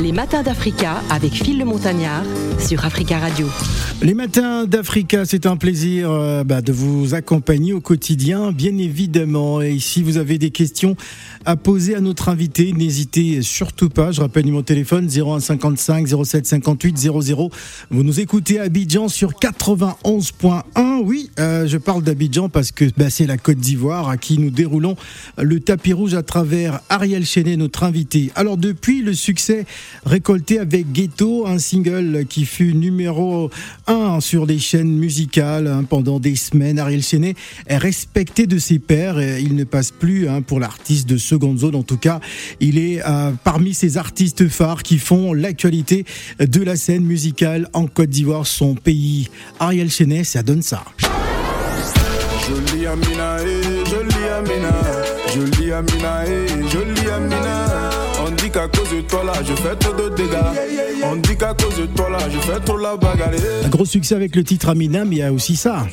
Les matins d'Africa avec Phil le Montagnard sur Africa Radio. Les matins d'Africa, c'est un plaisir euh, bah, de vous accompagner au quotidien, bien évidemment. Et si vous avez des questions à poser à notre invité, n'hésitez surtout pas. Je rappelle mon téléphone 0155 07 58 00. Vous nous écoutez à Abidjan sur 91.1. Oui, euh, je parle d'Abidjan parce que bah, c'est la Côte d'Ivoire à qui nous déroulons le tapis rouge à travers Ariel Chenet, notre invité. Alors depuis le succès récolté avec Ghetto, un single qui fut numéro 1 sur les chaînes musicales hein, pendant des semaines. Ariel Chenet est respecté de ses pairs. Il ne passe plus hein, pour l'artiste de seconde zone. En tout cas, il est euh, parmi ces artistes phares qui font l'actualité de la scène musicale en Côte d'Ivoire, son pays. Ariel Chenet, ça donne ça. Amina, Amina, Amina. On dit qu'à cause de toi là, je fais trop de dégâts. On dit qu'à cause de toi là, je fais trop la bagarre. Un gros succès avec le titre Amina, mais il y a aussi ça.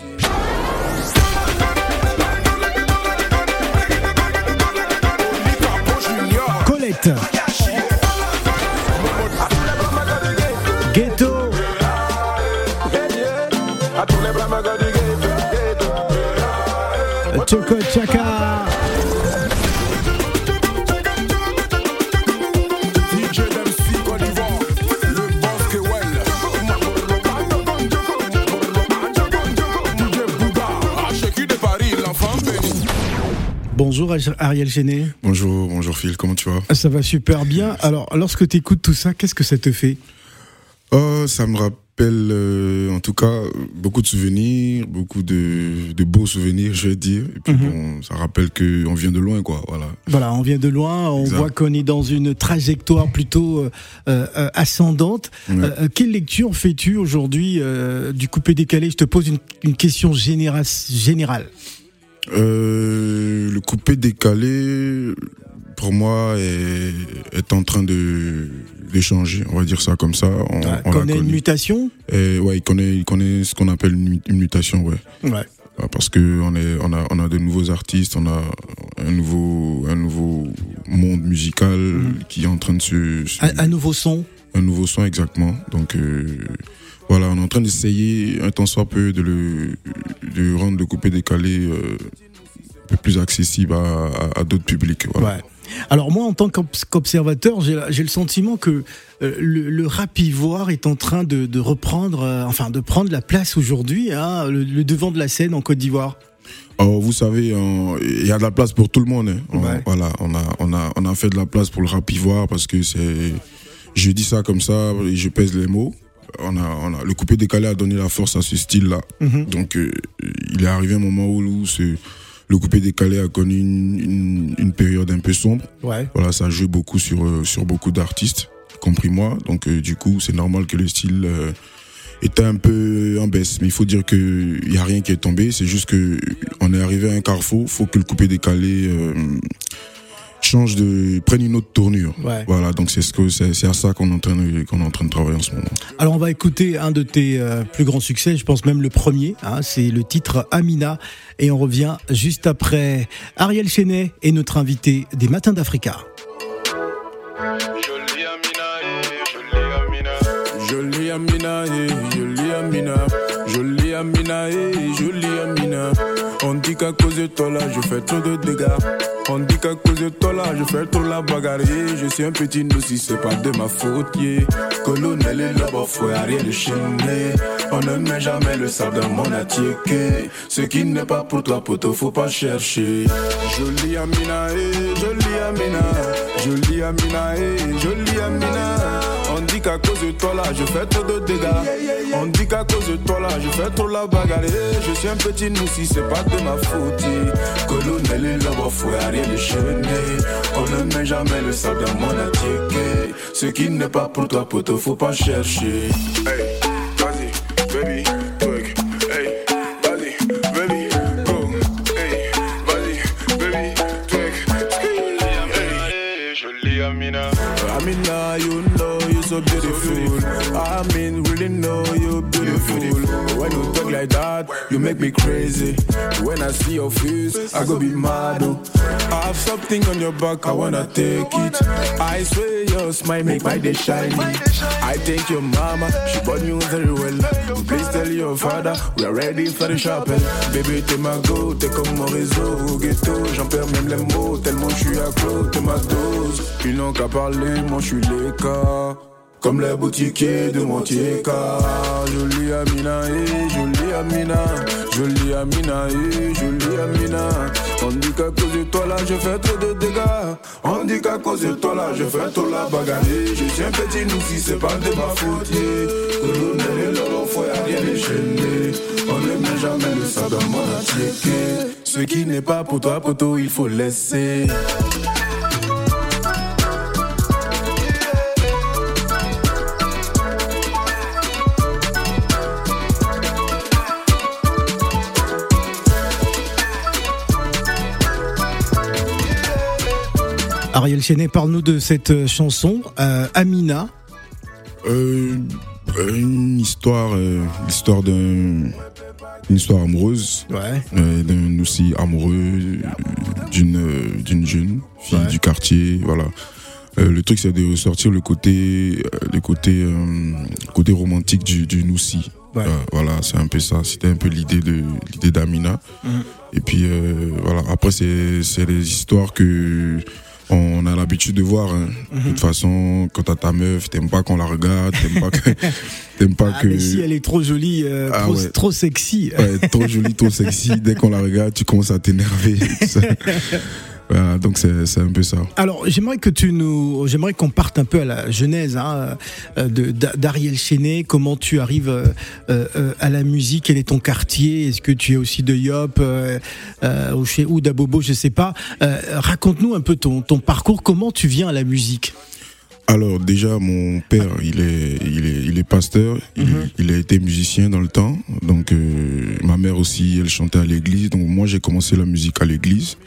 Colette. Ariel Chenet. Bonjour, bonjour Phil, comment tu vas? Ça va super bien. Alors, lorsque tu écoutes tout ça, qu'est-ce que ça te fait? Oh, ça me rappelle euh, en tout cas beaucoup de souvenirs, beaucoup de, de beaux souvenirs, je vais dire. Et puis Mhm. bon, ça rappelle que on vient de loin, quoi. Voilà. Voilà, on vient de loin, on Exact. voit qu'on est dans une trajectoire plutôt euh, euh, ascendante. Ouais. Quelle lecture fais-tu aujourd'hui du coupé décalé? Je te pose une, une question généra- générale. Euh, le coupé décalé, pour moi, est, est en train de, de changer. On va dire ça comme ça. On, l'a connaît une mutation? Et ouais, il connaît, il connaît ce qu'on appelle une, mu- une mutation, ouais. Ouais. Ah, Parce que on est, on a, on a de nouveaux artistes, on a un nouveau, un nouveau monde musical qui est en train de se, se- Un, un nouveau son un nouveau son exactement. Donc euh, voilà, on est en train d'essayer un tant soit peu de le, de rendre le coupé décalé euh, un peu plus accessible à, à- à d'autres publics. Voilà. Ouais. Alors moi, en tant qu'obs- qu'observateur, j'ai le sentiment que euh, le, le rap ivoire est en train de, de reprendre, euh, enfin de prendre la place aujourd'hui, hein, le, le devant de la scène en Côte d'Ivoire. Alors, vous savez, il y a de la place pour tout le monde. hein. On- Ouais. Voilà, on a, on a, on a fait de la place pour le rap ivoire parce que c'est, je dis ça comme ça et je pèse les mots. On a, on a, le coupé décalé a donné la force à ce style-là. Mhm. Donc, euh, il est arrivé un moment où, où ce- le coupé décalé a connu une, une, une période un peu sombre. Ouais. Voilà, ça joue beaucoup sur, euh, sur beaucoup d'artistes, y compris moi. Donc, euh, du coup, c'est normal que le style euh, était un peu en baisse. Mais il faut dire qu'il n'y a rien qui est tombé. C'est juste que on est arrivé à un carrefour. faut que le coupé décalé change de, prenne une autre tournure. Ouais. Voilà, donc c'est ce que c'est c'est à ça qu'on est en train de, qu'on est en train de travailler en ce moment. Alors on va écouter un de tes euh, plus grands succès, je pense même le premier, hein, c'est le titre Amina, et on revient juste après Ariel Chenet et notre invité des Matins d'Africa. De toi là, je fais trop de dégâts. On dit qu'à cause de toi là, je fais trop la bagarre. Je suis un petit si c'est pas de ma faute. yeah. Colonel et le beau fouet, Ariel Chenet. On ne met jamais le sable dans mon attiéké. Ce qui n'est pas pour toi, poteau, faut pas chercher. Jolie Amina, eh, jolie Amina. Jolie Amina, eh, jolie Amina. On dit qu'à cause de toi là, je fais trop de dégâts. On dit qu'à cause de toi là, je fais trop la bagarre. Je suis un petit si c'est pas de ma faute. Colonel le beau fouet, Ariel Chenet. On ne met jamais le sable dans mon attiéké. Ce qui n'est pas pour toi, poteau, faut pas chercher. You make me crazy. When I see your face, I go be mad. Oh. I have something on your back, I wanna take it. I swear your smile make my day shine. I thank your mama, she born you very well. Please tell your father, we are ready for the chapel. Baby, t'es ma go, t'es comme mon réseau au ghetto. J'en perds même les mots, tellement je suis accro, t'es ma dose. Ils n'ont qu'à parler, moi je suis. Comme les boutiquiers de Montieka Jolie Amina, eh, jolie Amina. Jolie Amina, jolie Amina. On dit qu'à cause de toi là je fais trop de dégâts. On dit qu'à cause de toi là je fais trop la bagarre. Je un petit nous si c'est pas de ma faute. Colonel et faut y'a rien déchaîné On met jamais le sang dans mon attiqué Ce qui n'est pas pour toi poteau il faut laisser Ariel Chenet, parle-nous de cette euh, chanson, euh, Amina. Euh, une histoire, euh, l'histoire d'un, une histoire amoureuse, Ouais. euh, d'un aussi amoureux d'une euh, d'une jeune fille Ouais. du quartier, voilà. Euh, le truc c'est de ressortir le côté le côté côté romantique du du Noussi. Ouais. Voilà, c'est un peu ça. C'était un peu l'idée de l'idée d'Amina. Mhm. Et puis voilà. Après c'est c'est des histoires que on a l'habitude de voir. hein. Mhm. De toute façon, quand t'as ta meuf, t'aimes pas qu'on la regarde, t'aimes pas que t'aimes pas Ah, que mais si elle est trop jolie, euh, Ah trop, ouais. trop sexy. Ouais, trop jolie, trop sexy. Dès qu'on la regarde, tu commences à t'énerver. Voilà, donc c'est un peu ça. Alors, j'aimerais que tu nous, j'aimerais qu'on parte un peu à la genèse hein, euh, d'Ariel Chenet. Comment tu arrives euh, euh, à la musique? Quel est ton quartier? Est-ce que tu es aussi de Yop ou ou d'Abobo Je sais pas. Raconte-nous un peu ton parcours. Comment tu viens à la musique? Alors déjà, mon père, il est, il est, il est pasteur. Il, Mhm. il a été musicien dans le temps. Donc euh, ma mère aussi, elle chantait à l'église. Donc moi, j'ai commencé la musique à l'église.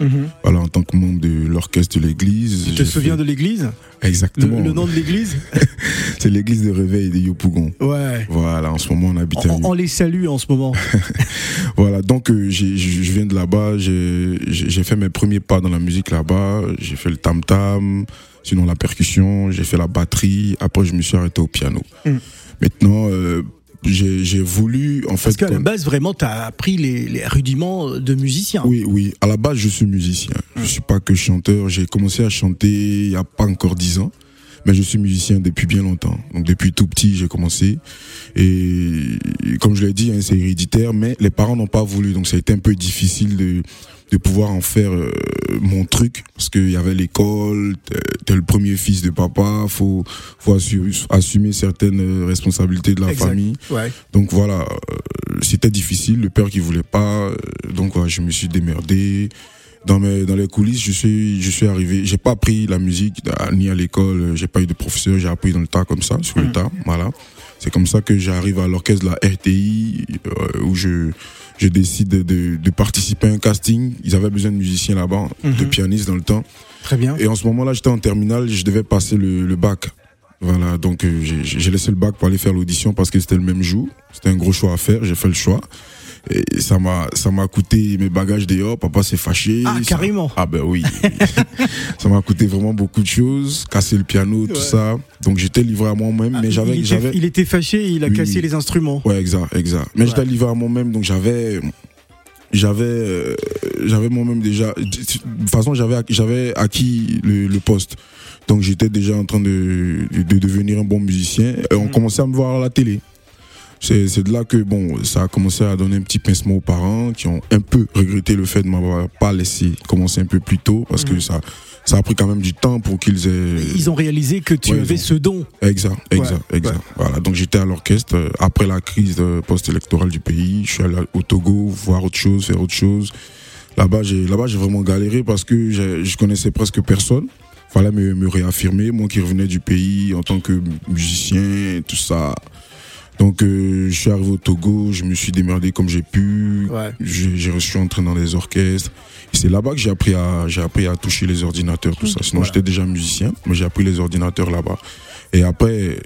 Voilà, en tant que membre de l'orchestre de l'église. Tu te souviens fait- de l'église? Exactement. le nom de l'église C'est l'église de réveil de Yopougon. Ouais. Voilà, en ce moment, on habite à On, on les salue en ce moment. Voilà, donc euh, je viens de là-bas, j'ai fait mes premiers pas dans la musique là-bas, j'ai fait le tam-tam, sinon la percussion, j'ai fait la batterie, après je me suis arrêté au piano. Mm. Maintenant, euh, j'ai voulu, en fait... Parce qu'à la base, vraiment, tu as appris les, les rudiments de musicien. oui, oui, à la base je suis musicien, je suis pas que chanteur, j'ai commencé à chanter il y a pas encore dix ans. Mais je suis musicien depuis bien longtemps. Donc depuis tout petit, j'ai commencé. Et comme je l'ai dit, hein, c'est héréditaire, mais les parents n'ont pas voulu. Donc ça a été un peu difficile de, de pouvoir en faire euh, mon truc. Parce qu'il y avait l'école, t'es- le premier fils de papa, faut, faut assumer, assumer certaines euh, responsabilités de la Exact. famille. Ouais. Donc voilà, euh, c'était difficile. Le père qui voulait pas, euh, donc voilà, je me suis démerdé. Dans mes dans les coulisses, je suis je suis arrivé. J'ai pas appris la musique ni à l'école. J'ai pas eu de professeur. J'ai appris dans le tas comme ça, sur le tas. Voilà. C'est comme ça que j'arrive à l'orchestre de la RTI euh, où je je décide de, de, de participer à un casting. Ils avaient besoin de musiciens là-bas, de pianistes dans le temps. Très bien. Et en ce moment-là, j'étais en terminale, je devais passer le, le bac. Voilà, donc euh, j'ai- laissé le bac pour aller faire l'audition parce que c'était le même jour. C'était un gros choix à faire, j'ai fait le choix. Et ça m'a ça m'a coûté mes bagages dehors, papa s'est fâché. Ah, Ça- carrément. Ah ben oui. ça m'a coûté vraiment beaucoup de choses, casser le piano, tout Ouais. ça. Donc j'étais livré à moi-même, Ah, mais il, j'avais était, j'avais il était fâché, il a Oui. cassé les instruments. Ouais, exact, exact. Mais j'étais livré à moi-même, donc j'avais, j'avais, euh, j'avais moi-même déjà. De toute façon, j'avais, j'avais acquis le, le poste. Donc j'étais déjà en train de, de, de devenir un bon musicien. Et on Mhm. commençait à me voir à la télé. C'est, de là que bon, ça a commencé à donner un petit pincement aux parents qui ont un peu regretté le fait de m'avoir pas laissé commencer un peu plus tôt parce que ça, ça a pris quand même du temps pour qu'ils aient. Ils ont réalisé que tu Ouais, avais ont- ce don. Exact, exact, Ouais, exact. Voilà, donc j'étais à l'orchestre euh, après la crise euh, post-électorale du pays. Je suis allé au Togo voir autre chose, faire autre chose. Là-bas, j'ai là-bas j'ai vraiment galéré parce que je connaissais presque personne. Fallait me, me réaffirmer, moi qui revenais du pays en tant que musicien, tout ça. Donc euh, je suis arrivé au Togo, je me suis démerdé comme j'ai pu. Ouais. J'ai reçu entré dans les orchestres. C'est là-bas que j'ai appris à j'ai appris à toucher les ordinateurs, tout ça. Sinon Voilà. j'étais déjà musicien, mais j'ai appris les ordinateurs là-bas. Et après,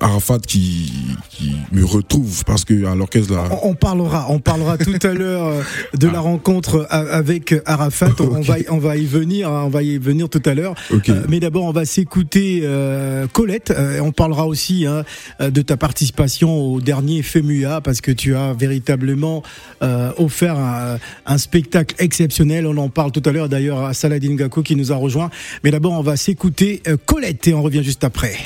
Arafat qui, qui me retrouve parce que à l'orchestre là. On, parlera, on parlera tout à l'heure euh, de la ah. rencontre avec Arafat. On va, on va y venir, hein, on va y venir tout à l'heure. mais d'abord, on va s'écouter Colette. on parlera aussi hein, de ta participation au dernier FEMUA parce que tu as véritablement offert un, un, spectacle exceptionnel. On en parle tout à l'heure d'ailleurs à Saladin Gako qui nous a rejoint. Mais d'abord, on va s'écouter Colette et on revient juste après.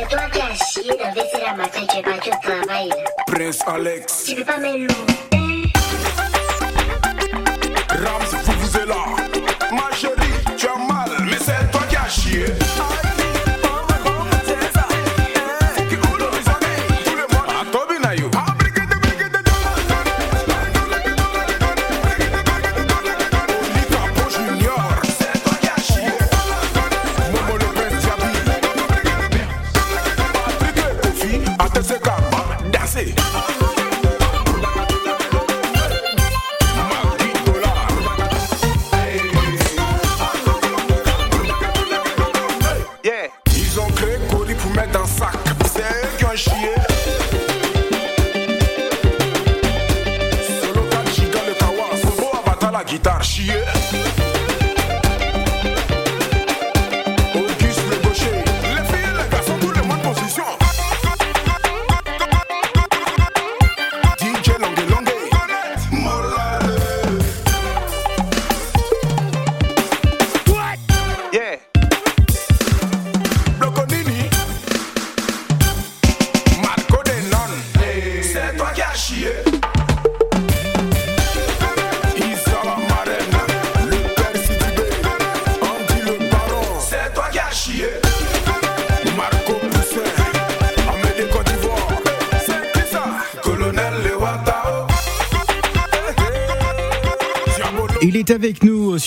C'est toi qui as chié d'investir la matin, tu es pas au travail. Prince Alex. Tu peux pas me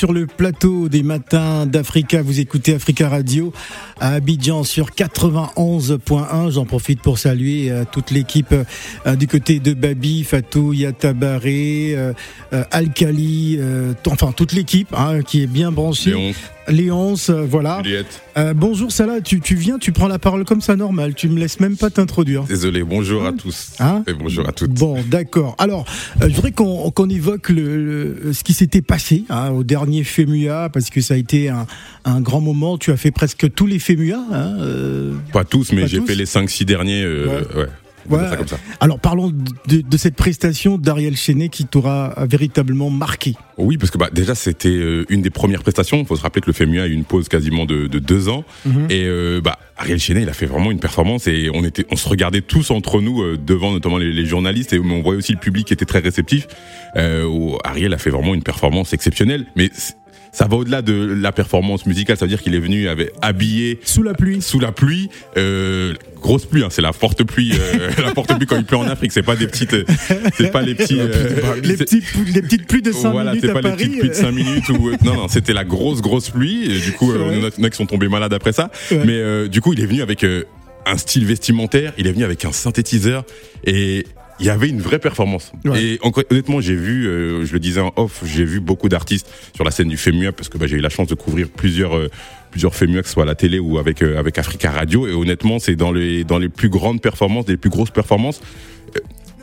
sur le plateau des matins d'Africa. Vous écoutez Africa Radio à Abidjan sur 91.1. J'en profite pour saluer euh, toute l'équipe euh, du côté de Babi, Fatou, Yatabaré, euh, Alkali, enfin toute l'équipe hein, qui est bien branchée. Léonce, euh, voilà. Euh, bonjour Salah, tu, tu, viens, tu prends la parole comme ça normal, tu me laisses même pas t'introduire. Désolé, bonjour à hein tous. Hein et bonjour à toutes. Bon, d'accord. Alors, euh, je voudrais qu'on évoque le, ce qui s'était passé hein, au dernier FEMUA, parce que ça a été un, un, grand moment. Tu as fait presque tous les FEMUA. Hein, pas tous, mais j'ai fait les 5-6 derniers. ouais. Alors parlons de, cette prestation d'Ariel Chenet qui t'aura véritablement marqué. Oui, parce que bah, déjà c'était euh, une des premières prestations. Il faut se rappeler que le FEMUA a eu une pause quasiment de, deux ans. Mhm. Et euh, bah, Ariel Chenet, il a fait vraiment une performance et on était, on se regardait tous entre nous euh, devant notamment les, journalistes et on voyait aussi le public qui était très réceptif. Ariel a fait vraiment une performance exceptionnelle. Mais ça va au-delà de la performance musicale, ça veut dire qu'il est venu avec habillé sous la pluie, sous la pluie, euh, grosse pluie, hein, c'est la forte pluie, euh, la forte pluie quand il pleut en Afrique, c'est pas des petites, c'est pas les petits, euh, les, petites, les petites pluies de 5 voilà, minutes c'est pas les petites pluies de 5 minutes ou non non, c'était la grosse grosse pluie. Et du coup, euh, on a qui sont tombés malades après ça, mais du coup, il est venu avec un style vestimentaire, il est venu avec un synthétiseur et il y avait une vraie performance. Ouais. Et honnêtement, j'ai vu, euh, je le disais en off, j'ai vu beaucoup d'artistes sur la scène du FEMUA parce que bah, j'ai eu la chance de couvrir plusieurs euh, plusieurs FEMUA, que ce soit à la télé ou avec euh, avec Africa Radio. Et honnêtement, c'est dans les dans les plus grandes performances, les plus grosses performances.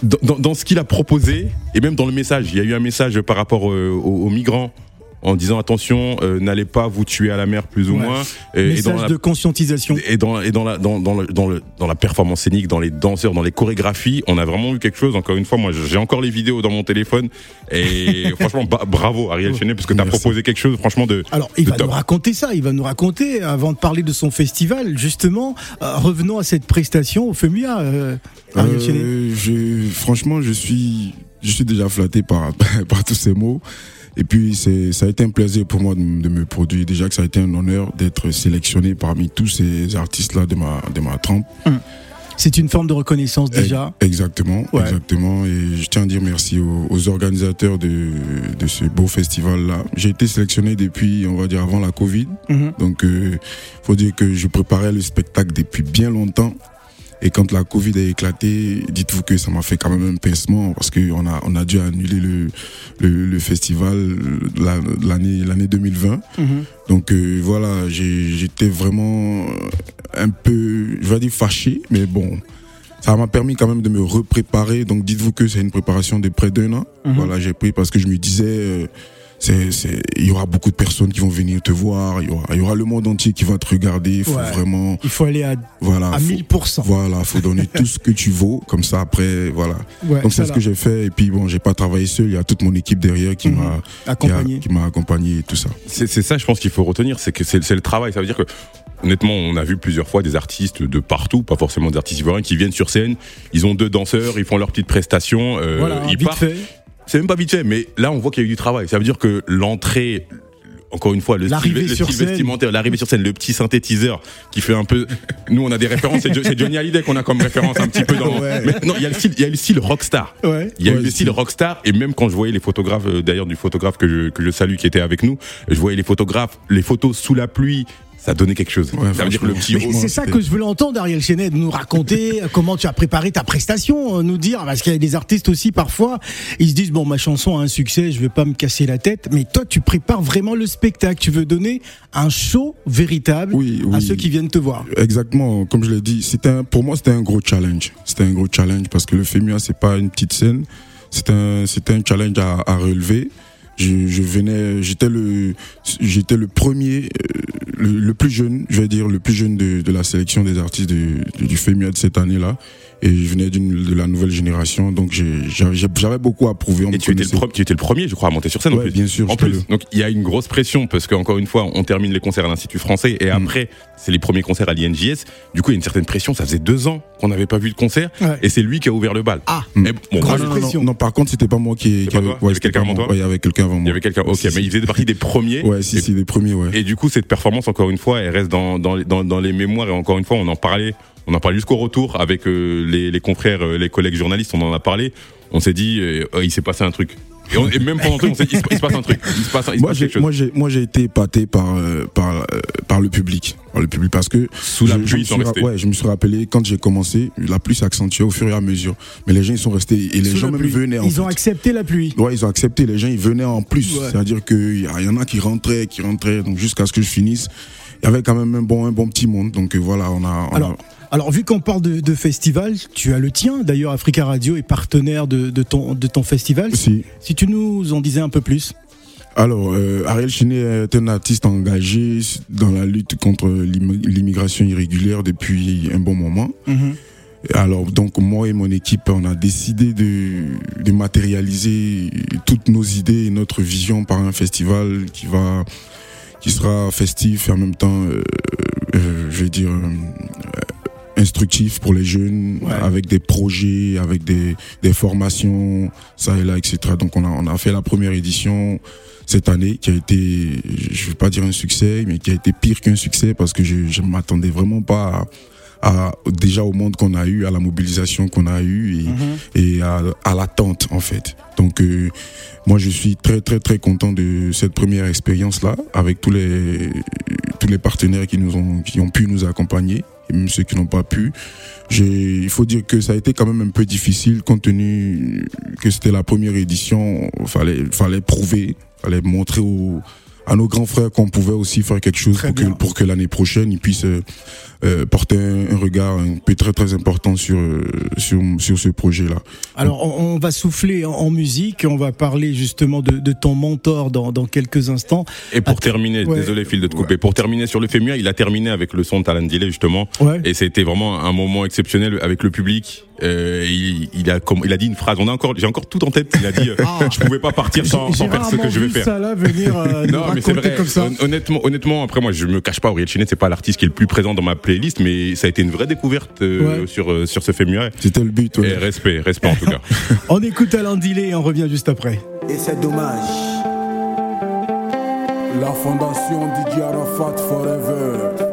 Dans, dans, dans ce qu'il a proposé et même dans le message, il y a eu un message par rapport aux, aux migrants en disant attention, euh, n'allez pas vous tuer à la mer plus ou Ouais. moins. Et, et Message dans la- de conscientisation. et dans et dans la dans dans le, dans le dans la performance scénique, dans les danseurs, dans les chorégraphies, on a vraiment eu quelque chose. Encore une fois, moi j'ai encore les vidéos dans mon téléphone et franchement bravo Ariel Chenet parce que t'as proposé quelque chose franchement de Alors, il de va top. nous raconter ça, il va nous raconter, avant de parler de son festival, justement, euh, revenons à cette prestation au FEMUA, euh, Ariel Chenet. Euh, je, franchement, je suis, je suis déjà flatté par, par tous ces mots. Et puis, c'est, ça a été un plaisir pour moi de, me produire. Déjà que ça a été un honneur d'être sélectionné parmi tous ces artistes-là de ma, de ma trempe. C'est une forme de reconnaissance déjà. Exactement, Ouais. exactement. Et je tiens à dire merci aux, aux organisateurs de, de ce beau festival-là. J'ai été sélectionné depuis, on va dire, avant la Covid. Mhm. Donc, euh, faut dire que je préparais le spectacle depuis bien longtemps. Et quand la Covid a éclaté, dites-vous que ça m'a fait quand même un pincement parce qu'on a, on a dû annuler le, le, le festival la- l'année, l'année 2020. Mhm. Donc euh, voilà, j'étais vraiment un peu, je vais dire fâché, mais bon, ça m'a permis quand même de me repréparer. Donc dites-vous que c'est une préparation de près d'un an. Mhm. Voilà, j'ai pris parce que je me disais, euh, c'est, c'est, il y aura beaucoup de personnes qui vont venir te voir, il y aura, il y aura le monde entier qui va te regarder. Il faut Ouais. vraiment, Il faut aller à, voilà, à faut- 1000%. voilà, faut donner tout ce que tu vaux, comme ça après, voilà. Ouais, Donc c'est ce que j'ai fait. Et puis bon, j'ai pas travaillé seul. Il y a toute mon équipe derrière qui Mhm. m'a qui a- accompagné. qui m'a accompagné et tout ça. C'est c'est ça, je pense qu'il faut retenir, c'est que c'est c'est le travail. Ça veut dire que, honnêtement, on a vu plusieurs fois des artistes de partout, pas forcément des artistes ivoiriens, qui viennent sur scène, ils ont deux danseurs, ils font leur petite prestation, euh, Voilà, ils vite partent. fait. C'est même pas vite fait, mais là, on voit qu'il y a eu du travail. Ça veut dire que l'entrée, encore une fois, le style, L'arrivée le sur style scène. vestimentaire, l'arrivée sur scène, le petit synthétiseur qui fait un peu. Nous, on a des références. C'est Jo- c'est Johnny Hallyday qu'on a comme référence un petit peu dans. Ouais. Mais non, il y a le style, il y a le style rockstar. Ouais. Il y a Ouais, eu le style rockstar et même quand je voyais les photographes, euh, d'ailleurs du photographe que je, que je salue qui était avec nous, je voyais les photographes, les photos sous la pluie, ça donnait quelque chose. Ouais, ça veut dire que le petit Mais rose- c'est ça que je voulais entendre, Ariel Chenet, de nous raconter comment tu as préparé ta prestation, euh, nous dire, parce qu'il y a des artistes aussi parfois, ils se disent, bon, ma chanson a un succès, je vais pas me casser la tête, mais toi, tu prépares vraiment le spectacle, tu veux donner un show véritable Oui, à ceux qui viennent te voir. Exactement, comme je l'ai dit, c'était un- pour moi c'était un gros challenge. C'était un gros challenge parce que le FEMUA c'est pas une petite scène, c'est un c'était un challenge à, à relever. Je, je venais, j'étais le j'étais le premier, euh, le, le plus jeune, je vais dire le plus jeune de, de la sélection des artistes de- du FEMUA de cette année-là. Et je venais d'une de la nouvelle génération, donc j'ai- j'avais j'avais beaucoup à prouver. On Et tu étais, le tu étais le premier, je crois, à monter sur scène en Ouais, plus. bien sûr, En plus, le- donc il y a une grosse pression parce qu'encore une fois, on termine les concerts à l'Institut français et Mm. après, c'est les premiers concerts à l'INJS. Du coup, il y a une certaine pression. Ça faisait deux ans qu'on n'avait pas vu de concert Ouais. et c'est lui qui a ouvert le bal. Ah. Mais bon, Grosse moi, Non, non, pression. non, non, par contre, c'était pas moi qui. Qui pas avait- toi Il y avait c'était quelqu'un avant moi. toi Ouais, il y avait quelqu'un avant moi. il y avait quelqu'un. Ok, Si, mais si. il faisait partie des premiers. Ouais, si, Et- si, les premiers, ouais. Et du coup, cette performance, encore une fois, elle reste dans, dans, les- dans, dans les mémoires. Et encore une fois, on en parlait, on en parlait jusqu'au retour avec euh, les, les confrères, euh, les collègues journalistes, on en a parlé. On s'est dit, euh, oh, il s'est passé un truc. Et, on- et même pendant le truc, on s'est dit, il se, il se passe un truc. Il se passe, il se moi passe j'ai quelque chose. moi j'ai moi j'ai été épaté par euh, par euh, par le public par le public parce que Sous la je- je pluie, me suis restés. ouais je me suis rappelé quand j'ai commencé la pluie s'accentuait au fur et à mesure mais les gens ils sont restés et les Sous gens la même pluie. venaient en Ils ont fait. accepté la pluie. Ouais, ils ont accepté. Les gens, ils venaient en plus. Ouais. C'est-à-dire qu'il y, a- en a qui rentraient, qui rentraient. Donc, jusqu'à ce que je finisse, il y avait quand même un bon, un bon petit monde. Donc, voilà, on a. on Alors, a- alors, vu qu'on parle de, de festival, tu as le tien. D'ailleurs, Africa Radio est partenaire de, de ton, de ton festival. si. Si tu nous en disais un peu plus. Alors, euh, Ariel Chiné est un artiste engagé dans la lutte contre l'im- l'immigration irrégulière depuis un bon moment. Alors donc moi et mon équipe, on a décidé de, de matérialiser toutes nos idées et notre vision par un festival qui va qui sera festif et en même temps, euh, euh, je vais dire, instructif pour les jeunes, Ouais. avec des projets, avec des, des formations, ça et là, etc. Donc on a, on a fait la première édition cette année qui a été, je vais pas dire un succès, mais qui a été pire qu'un succès parce que je ne m'attendais vraiment pas à, à- déjà au monde qu'on a eu, à la mobilisation qu'on a eu et, et à, à l'attente en fait. Donc euh, moi je suis très très très content de cette première expérience là avec tous les tous les partenaires qui nous ont qui ont pu nous accompagner et même ceux qui n'ont pas pu. Il faut dire que ça a été quand même un peu difficile compte tenu que c'était la première édition. Fallait, fallait prouver, fallait montrer aux, à nos grands frères qu'on pouvait aussi faire quelque chose Très pour que, bien. pour que l'année prochaine ils puissent euh, porter un, un regard un peu très très important sur euh, sur sur ce projet là. Alors, on, on va souffler en, en musique. On va parler justement de, de ton mentor dans, dans quelques instants. Et pour terminer, ouais. désolé Phil de te couper, pour terminer sur le FEMUA, il a terminé avec le son Delay justement. Ouais. Et c'était vraiment un moment exceptionnel avec le public. Euh, il, il a comme il a dit une phrase. On a encore, j'ai encore tout en tête. Il a dit, euh, Ah. je pouvais pas partir sans, sans faire ce que je vais faire. ça là venir euh, Non, mais c'est raconter vrai. comme ça. Hon- Honnêtement, honnêtement, après moi, je me cache pas. Auriel Chenet, c'est pas l'artiste qui est le plus présent dans ma playlist, mais ça a été une vraie découverte euh, Ouais. sur euh, sur ce FEMUA. C'était le but. ouais. Et respect, respect en tout cas. On écoute Alain Dillet et on revient juste après. Et c'est dommage. La fondation DJ Arafat Forever.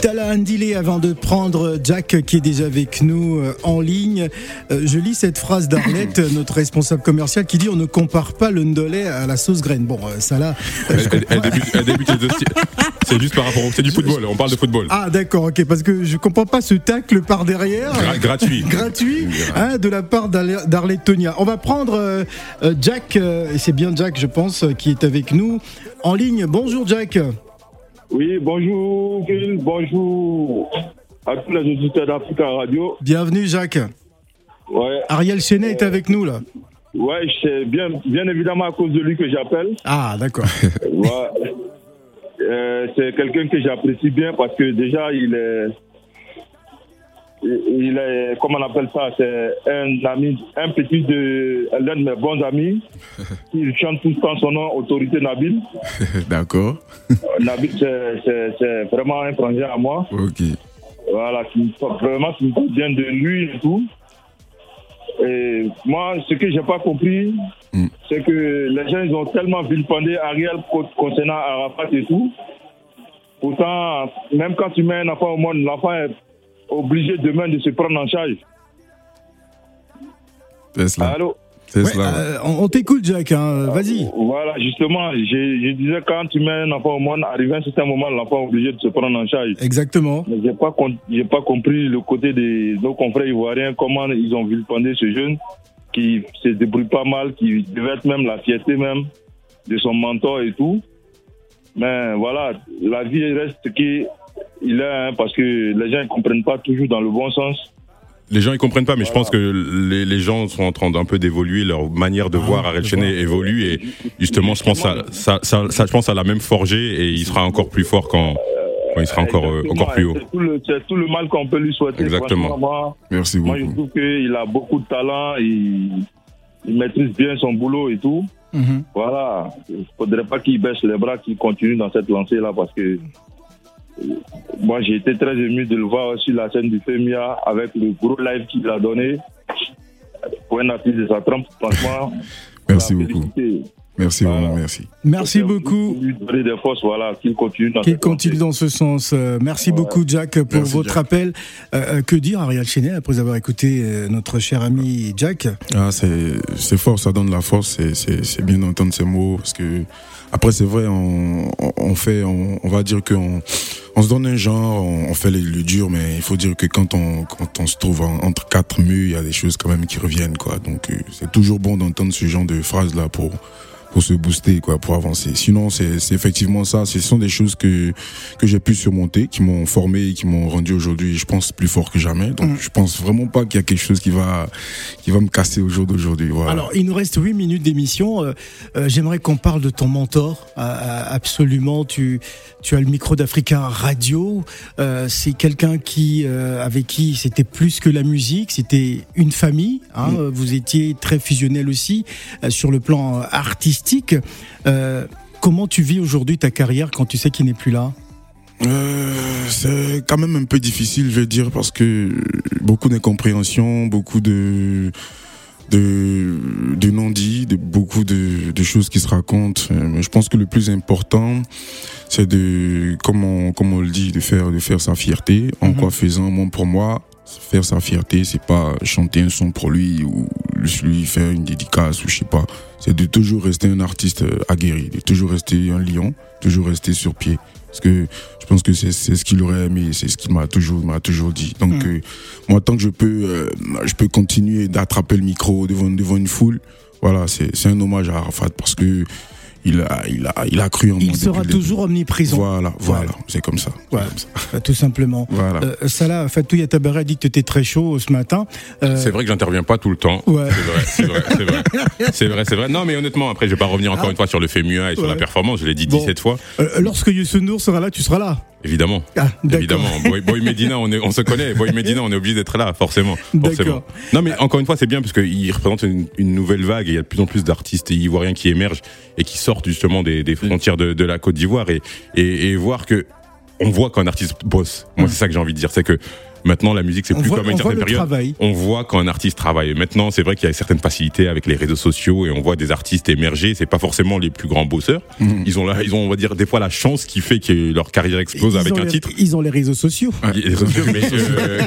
Tala Andilé, avant de prendre Jack qui est déjà avec nous euh, en ligne, euh, je lis cette phrase d'Arlette, notre responsable commercial, qui dit on ne compare pas le ndolé à la sauce graine. Bon, euh, ça là. Elle, elle- elle débute, elle débute les deux styles. C'est juste par rapport au. C'est du football. On parle de football. Ah d'accord, ok, parce que je comprends pas ce tacle par derrière. Gra- gratuit. gratuit hein, de la part d'Arle- d'Arlette Tonia. On va prendre euh, euh, Jack, euh, et c'est bien Jack je pense, euh, qui est avec nous en ligne. Bonjour Jack. Oui, bonjour Phil, bonjour à tous les auditeurs d'Africa Radio. Bienvenue Jacques. Ouais, Ariel Chenet est avec nous là. ouais, c'est bien, bien évidemment à cause de lui que j'appelle. Ah d'accord. Ouais. Euh, c'est quelqu'un que j'apprécie bien parce que déjà il est, il est, comment on appelle ça, c'est un ami, un petit de l'un de mes bons amis. Il chante tout le temps son nom, Autorité Nabil. D'accord. Euh, Nabil, c'est- vraiment un frangin à moi. Ok. Voilà, vraiment, qui me bien de lui et tout. Et moi, ce que j'ai pas compris, Mm. c'est que les gens, ils ont tellement vilipendé Ariel co- concernant Arafat et tout. Pourtant, même quand tu mets un enfant au monde, l'enfant est obligé demain de se prendre en charge. C'est cela. Allô? C'est Ouais, cela. euh, on on t'écoute Jacques, hein, vas-y. Voilà, justement, je, je disais quand tu mets un enfant au monde, arrivé à un certain moment, l'enfant est obligé de se prendre en charge. Exactement. Mais j'ai pas, j'ai pas compris le côté de nos confrères ivoiriens, comment ils ont vilipendé ce jeune qui se débrouille pas mal, qui devait être même la fierté même de son mentor et tout. Mais voilà, la vie reste qui il est, hein, parce que les gens ne comprennent pas toujours dans le bon sens. Les gens ils comprennent pas, mais je pense que les, les gens sont en train d'un peu d'évoluer, leur manière de voir Ariel je Chenet évolue et justement je pense à ça, ça, ça, je pense à la même forgé et il sera encore plus fort quand, quand il sera encore euh, Exactement, encore plus haut. C'est tout, le, c'est tout le mal qu'on peut lui souhaiter. Exactement. Moi, Merci Moi, je beaucoup. trouve qu'il a beaucoup de talent, il, il maîtrise bien son boulot et tout. Mhm. Voilà, il faudrait pas qu'il baisse les bras, qu'il continue dans cette lancée-là parce que moi, j'ai été très ému de le voir sur la scène du FEMIA avec le gros live qu'il a donné. Pour un artiste de sa trempe, franchement. Merci beaucoup. félicité. Merci, Voilà. vraiment, merci. Merci beaucoup. Des forces, voilà, qu'il continue dans Qu'il cette continue lancée. dans ce sens. Euh, Merci beaucoup, Jack, pour Merci, votre Jack. appel. Euh, euh, que dire, Ariel Chenet, après avoir écouté notre cher ami Jack? Ah, c'est c'est fort, ça donne la force, c'est- c'est c'est bien d'entendre ces mots parce que après c'est vrai, on, on- fait, on, on va dire qu'on on se donne un genre, on, on fait le, le dur, mais il faut dire que quand on quand on se trouve en- entre quatre murs, il y a des choses quand même qui reviennent quoi. Donc c'est toujours bon d'entendre ce genre de phrases là pour pour se booster quoi pour avancer sinon c'est c'est effectivement ça ce sont des choses que que j'ai pu surmonter qui m'ont formé et qui m'ont rendu aujourd'hui je pense plus fort que jamais donc je pense vraiment pas qu'il y a quelque chose qui va qui va me casser au jour d'aujourd'hui voilà Alors, il nous reste 8 minutes d'émission. Euh, euh, J'aimerais qu'on parle de ton mentor. Euh, euh, absolument, tu, tu as le micro d'Africa Radio. Euh, c'est quelqu'un qui, euh, avec qui c'était plus que la musique, c'était une famille. Hein, Mm. Vous étiez très fusionnel aussi euh, sur le plan euh, artistique. Euh, comment tu vis aujourd'hui ta carrière quand tu sais qu'il n'est plus là? Euh, c'est quand même un peu difficile, je veux dire, parce que beaucoup d'incompréhension, beaucoup de de, de non-dits, de beaucoup de, de choses qui se racontent. Euh, Mais je pense que le plus important, c'est de, comme on, comme on le dit, de faire, de faire sa fierté. En Mhm. quoi faisant, moi, pour moi, faire sa fierté, c'est pas chanter un son pour lui ou lui faire une dédicace ou je sais pas. C'est de toujours rester un artiste euh, aguerri, de toujours rester un lion, toujours rester sur pied. Parce que je pense que c'est ce qu'il aurait aimé, c'est ce qu'il m'a toujours m'a toujours dit. Donc Mm. euh, moi tant que je peux euh, je peux continuer d'attraper le micro devant devant une foule, voilà, c'est c'est un hommage à Arafat parce que il a il a il a cru en moi Il sera toujours omniprésent. Voilà, voilà, c'est comme ça. c'est Ouais. comme ça. Euh, tout simplement. Voilà. Euh, Salah Fatou Yatabara a dit que tu étais très chaud ce matin. Euh, C'est vrai que j'interviens pas tout le temps. Ouais. C'est vrai, c'est vrai, c'est vrai. C'est vrai, c'est vrai. Non, mais honnêtement, après, je vais pas revenir encore Ah. une fois sur le FEMUA et sur Ouais. la performance. Je l'ai dit Bon. 17 fois. euh, lorsque Youssou N'Dour sera là, tu seras là. Évidemment. Ah. Évidemment. Boy, Boy Medina, on, est, on se connaît. Boy Medina, on est obligé d'être là, forcément. Forcément. Non, mais encore une fois, c'est bien parce qu'il représente une, une nouvelle vague et il y a de plus en plus d'artistes ivoiriens qui émergent et qui sortent justement des, des frontières de, de la Côte d'Ivoire et, et, et voir que on voit qu'un artiste bosse. Moi, c'est ça que j'ai envie de dire. C'est que maintenant, la musique, c'est On plus voit- comme à une certaine période. travail. On voit quand un artiste travaille. Maintenant, c'est vrai qu'il y a certaines facilités avec les réseaux sociaux et on voit des artistes émerger. C'est pas forcément les plus grands bosseurs. Mhm. Ils ont là, ils ont, on va dire, des fois la chance qui fait que leur carrière explose Ils avec un les- titre. Ils ont les réseaux sociaux. Il y a des réseaux sociaux, mais euh,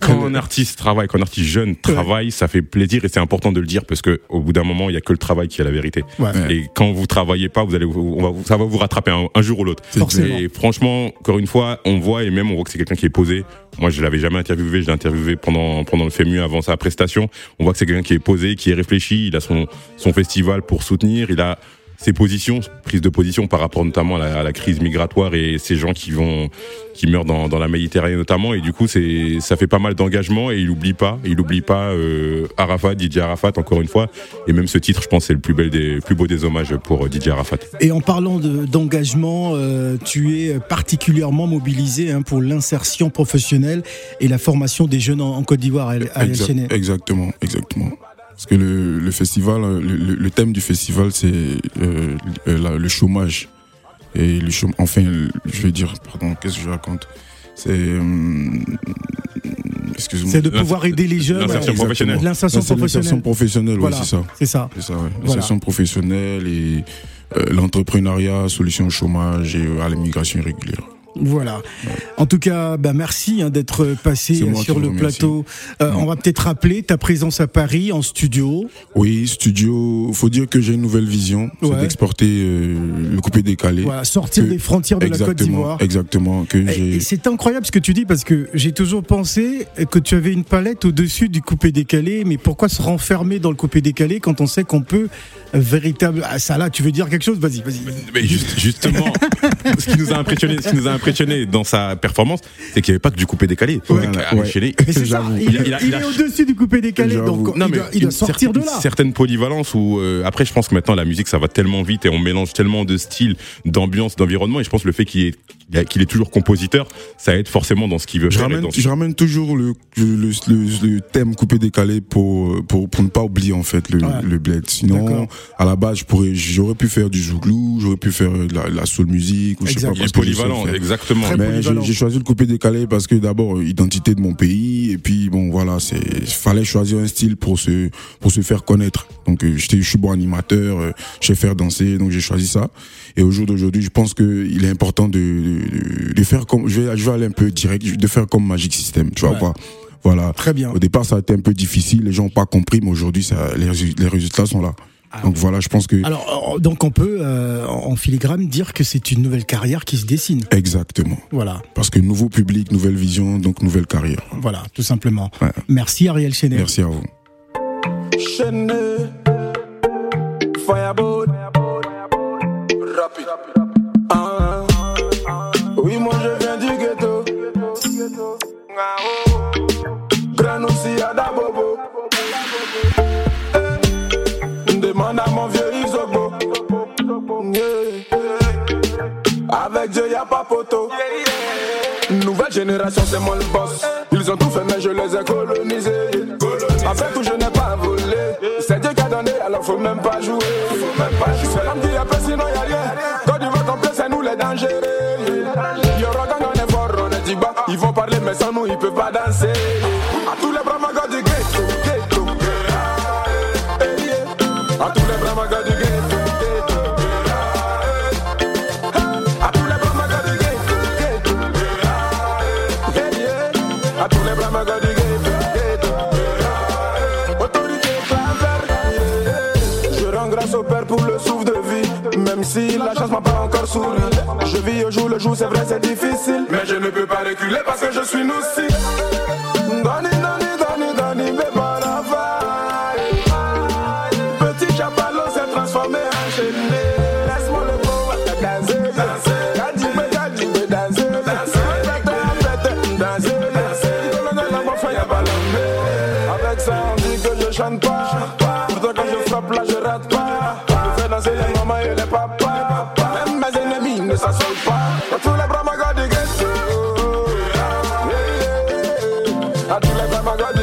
quand un artiste travaille, quand un artiste jeune travaille, ça fait plaisir et c'est important de le dire parce que au bout d'un moment, il y a que le travail qui est la vérité. Ouais. Et quand vous travaillez pas, vous allez, on va, ça va vous rattraper un, un jour ou l'autre. Forcément. Et franchement, encore une fois, on voit et même on voit que c'est quelqu'un qui est posé. Moi, je l'avais jamais interviewé, je l'ai interviewé pendant pendant le FEMU avant sa prestation. On voit que c'est quelqu'un qui est posé, qui est réfléchi. Il a son son festival pour soutenir. Il a ses positions, prise de position par rapport notamment à la, à la crise migratoire et ces gens qui vont, qui meurent dans, dans la Méditerranée notamment. Et du coup, c'est, ça fait pas mal d'engagement et il oublie pas, il oublie pas euh, Arafat, DJ Arafat encore une fois. Et même ce titre, je pense, c'est le plus bel des, plus beau des hommages pour euh, DJ Arafat. Et en parlant de- d'engagement, euh, tu es particulièrement mobilisé hein, pour l'insertion professionnelle et la formation des jeunes en, en Côte d'Ivoire. Exact- Chenet. exactement, exactement. Parce que le, le festival, euh, le, le- le thème du festival, c'est euh, euh, le chômage. Et le chômage, enfin, je vais dire, pardon, qu'est-ce que je raconte? C'est. euh, Excuse-moi. C'est de pouvoir aider les jeunes. L'insertion ouais. professionnelle. L'insertion C'est professionnelle. L'insertion professionnelle, Voilà. c'est ça. C'est ça. C'est ça, ouais. Voilà. L'insertion professionnelle et euh, l'entrepreneuriat, solution au chômage et à l'immigration irrégulière. Voilà. En tout cas, bah merci hein, d'être passé sur le plateau. Euh, on va peut-être rappeler ta présence à Paris en studio. Oui, studio, faut dire que j'ai une nouvelle vision, Ouais. c'est d'exporter euh, le coupé décalé. Voilà, sortir Que- des frontières de la Côte exactement, d'Ivoire. exactement, que Et- j'ai. Et c'est incroyable ce que tu dis parce que j'ai toujours pensé que tu avais une palette au-dessus du coupé décalé, mais pourquoi se renfermer dans le coupé décalé quand on sait qu'on peut véritable ah, ça là, tu veux dire quelque chose? Vas-y, vas-y. Mais juste, justement, ce qui nous a impressionné, ce qui nous a impressionné dans sa performance, c'est qu'il n'y avait pas que du coupé décalé. Voilà, ouais. Ariel Mais c'est ça, J'avoue. il, Il a- il il est au-dessus du coupé décalé, donc Non, il mais doit, il doit une sortir de certaine- là. Certaine polyvalence où euh, après je pense que maintenant la musique ça va tellement vite et on mélange tellement de styles, d'ambiance, d'environnement et je pense que le fait qu'il ait qu'il est toujours compositeur, ça aide forcément dans ce qu'il veut Je faire. ramène, dans je ramène toujours le, le, le, le thème coupé décalé pour, pour, pour ne pas oublier en fait le, Ouais. le bled. Sinon, à la base, je pourrais, j'aurais pu faire du zouglou, j'aurais pu faire de la, la soul music ou je sais pas Il est polyvalent, faire. Exactement. J'ai j'ai choisi le coupé décalé parce que d'abord euh, identité de mon pays et puis bon voilà c'est fallait choisir un style pour se pour se faire connaître donc euh, j'étais je suis bon animateur euh, je sais faire danser donc j'ai choisi ça et au jour d'aujourd'hui je pense que il est important de, de, de faire comme je vais je vais aller un peu direct de faire comme Magic System tu vois Ouais. pas voilà Très bien. au départ ça a été un peu difficile les gens ont pas compris mais aujourd'hui ça les, résu- les résultats sont là donc voilà je pense que Alors, euh, donc on peut, euh, en filigrane, dire que c'est une nouvelle carrière qui se dessine. exactement Voilà, parce que nouveau public nouvelle vision donc nouvelle carrière voilà, tout simplement. Ouais. Merci Ariel Chenet. merci à vous Chaîné, Fireboat, Rapide. Pas poteau. Nouvelle génération, c'est moi le boss. Ils ont tout fait, mais je les ai colonisés. Avec tout, je n'ai pas volé. C'est Dieu qui a donné, alors faut même pas jouer. C'est l'homme qui a fait, sinon y'a rien. Quand il va complet, c'est nous les dangers. Je vis au jour le jour, c'est vrai, c'est difficile. Mais je ne peux pas reculer parce que je suis noussi. Yeah.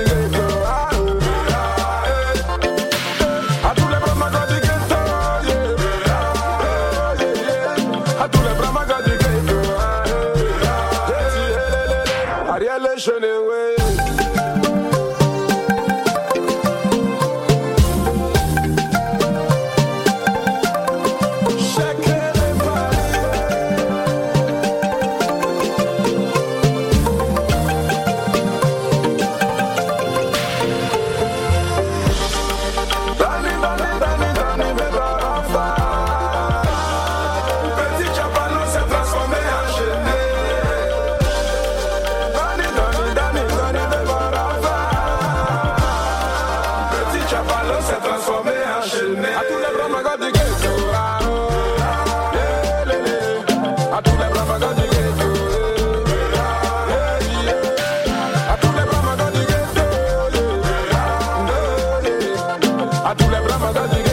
Yeah. À tous